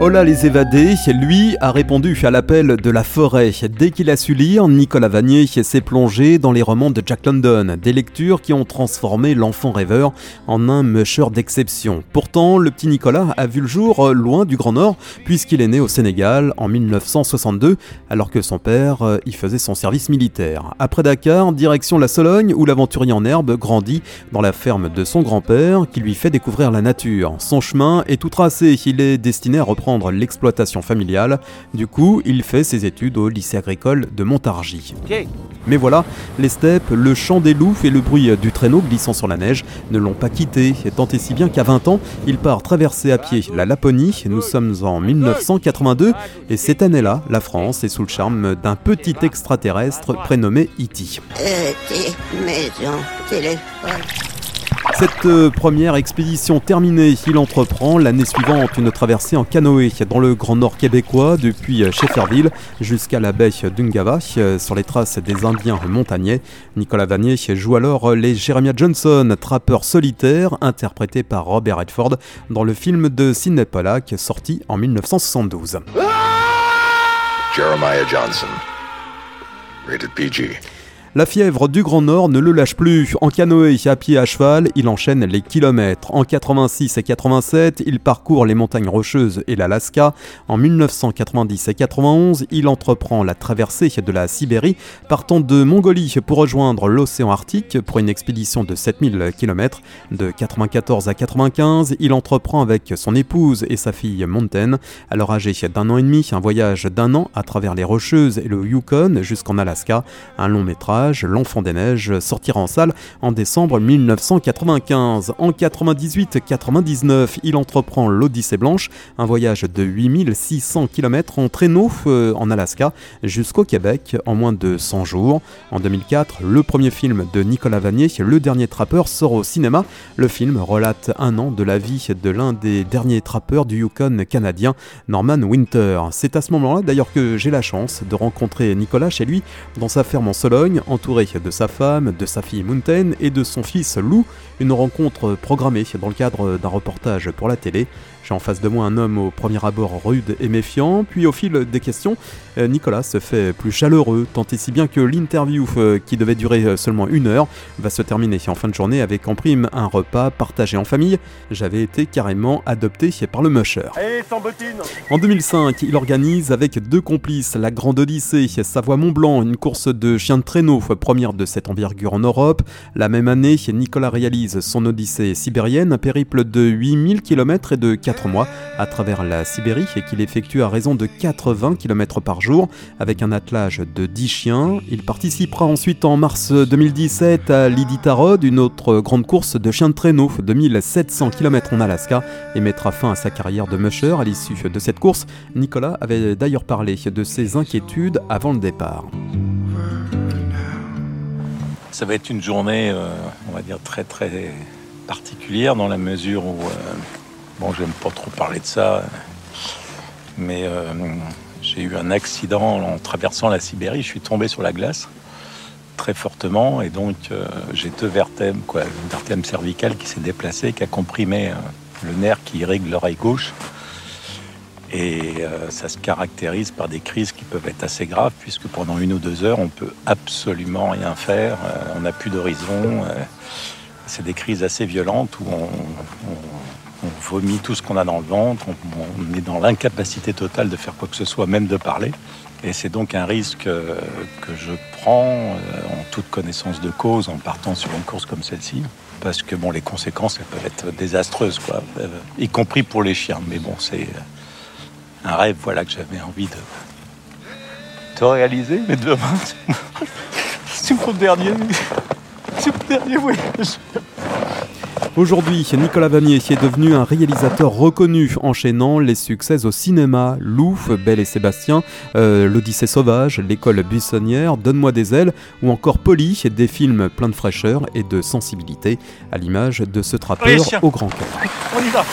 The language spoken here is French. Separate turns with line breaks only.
Hola les évadés, lui a répondu à l'appel de la forêt. Dès qu'il a su lire, Nicolas Vanier s'est plongé dans les romans de Jack London, des lectures qui ont transformé l'enfant rêveur en un musher d'exception. Pourtant, le petit Nicolas a vu le jour loin du Grand Nord, puisqu'il est né au Sénégal en 1962, alors que son père euh, y faisait son service militaire. Après Dakar, direction la Sologne, où l'aventurier en herbe grandit dans la ferme de son grand-père, qui lui fait découvrir la nature. Son chemin est tout tracé, il est destiné à reprendre l'exploitation familiale. Du coup, il fait ses études au lycée agricole de Montargis. Mais voilà, les steppes, le chant des loups et le bruit du traîneau glissant sur la neige ne l'ont pas quitté, tant et si bien qu'à 20 ans, il part traverser à pied la Laponie. Nous sommes en 1982 et cette année-là, la France est sous le charme d'un petit extraterrestre prénommé E.T. Cette euh, première expédition terminée, il entreprend l'année suivante une traversée en canoë dans le Grand Nord québécois depuis euh, Shefferville jusqu'à la baie d'Ungava euh, sur les traces des Indiens montagnais. Nicolas Vanier joue alors les Jeremiah Johnson, trappeur solitaire, interprété par Robert Redford dans le film de Sidney Pollack sorti en 1972. Jeremiah Johnson. La fièvre du Grand Nord ne le lâche plus. En canoë, à pied, à cheval, il enchaîne les kilomètres. En 86 et 87, il parcourt les montagnes rocheuses et l'Alaska. En 1990 et 91, il entreprend la traversée de la Sibérie, partant de Mongolie pour rejoindre l'océan Arctique pour une expédition de 7000 km. De 94 à 95, il entreprend avec son épouse et sa fille Mountain, alors âgée d'un an et demi, un voyage d'un an à travers les rocheuses et le Yukon jusqu'en Alaska, un long métrage L'Enfant des Neiges, sortira en salle en décembre 1995. En 98-99, il entreprend l'Odyssée Blanche, un voyage de 8600 km en traîneau euh, en Alaska jusqu'au Québec en moins de 100 jours. En 2004, le premier film de Nicolas Vanier, Le Dernier Trappeur, sort au cinéma. Le film relate un an de la vie de l'un des derniers trappeurs du Yukon canadien, Norman Winter. C'est à ce moment-là d'ailleurs que j'ai la chance de rencontrer Nicolas chez lui dans sa ferme en Sologne entouré de sa femme, de sa fille Mountain et de son fils Lou, une rencontre programmée dans le cadre d'un reportage pour la télé. J'ai en face de moi un homme au premier abord rude et méfiant, puis au fil des questions, euh, Nicolas se fait plus chaleureux, tant et si bien que l'interview, euh, qui devait durer euh, seulement une heure, va se terminer en fin de journée avec en prime un repas partagé en famille. J'avais été carrément adopté par le musher. En 2005, il organise avec deux complices la Grande Odyssée, Savoie-Mont-Blanc, une course de chiens de traîneau, première de cette envergure en Europe. La même année, Nicolas réalise son Odyssée sibérienne, un périple de 8000 km et de 4 mois à travers la Sibérie et qu'il effectue à raison de 80 km par jour avec un attelage de 10 chiens. Il participera ensuite en mars 2017 à l'Iditarod, une autre grande course de chiens de traîneau de 1700 km en Alaska et mettra fin à sa carrière de musher à l'issue de cette course. Nicolas avait d'ailleurs parlé de ses inquiétudes avant le départ.
Ça va être une journée, euh, on va dire, très très particulière dans la mesure où euh, Bon, j'aime pas trop parler de ça, mais euh, j'ai eu un accident en traversant la Sibérie. Je suis tombé sur la glace très fortement et donc euh, j'ai deux vertèbres, quoi, une vertèbre cervicale qui s'est déplacée, qui a comprimé le nerf qui irrigue l'oreille gauche. Et ça se caractérise par des crises qui peuvent être assez graves, puisque pendant une ou deux heures, on peut absolument rien faire. on n'a plus d'horizon. c'est des crises assez violentes où on vomit tout ce qu'on a dans le ventre, on, est dans l'incapacité totale de faire quoi que ce soit, même de parler. Et c'est donc un risque euh, que je prends euh, en toute connaissance de cause en partant sur une course comme celle-ci. Parce que bon, les conséquences, elles peuvent être désastreuses, quoi, euh, y compris pour les chiens. Mais bon, c'est un rêve voilà, que j'avais envie de, de réaliser. Mais demain, c'est mon dernier, c'est mon dernier voyage.
Aujourd'hui, Nicolas Vanier est devenu un réalisateur reconnu, enchaînant les succès au cinéma, Louf, Belle et Sébastien, euh, L'Odyssée sauvage, L'école buissonnière, Donne-moi des ailes, ou encore Polly, des films pleins de fraîcheur et de sensibilité, à l'image de ce trappeur au grand cœur. On y va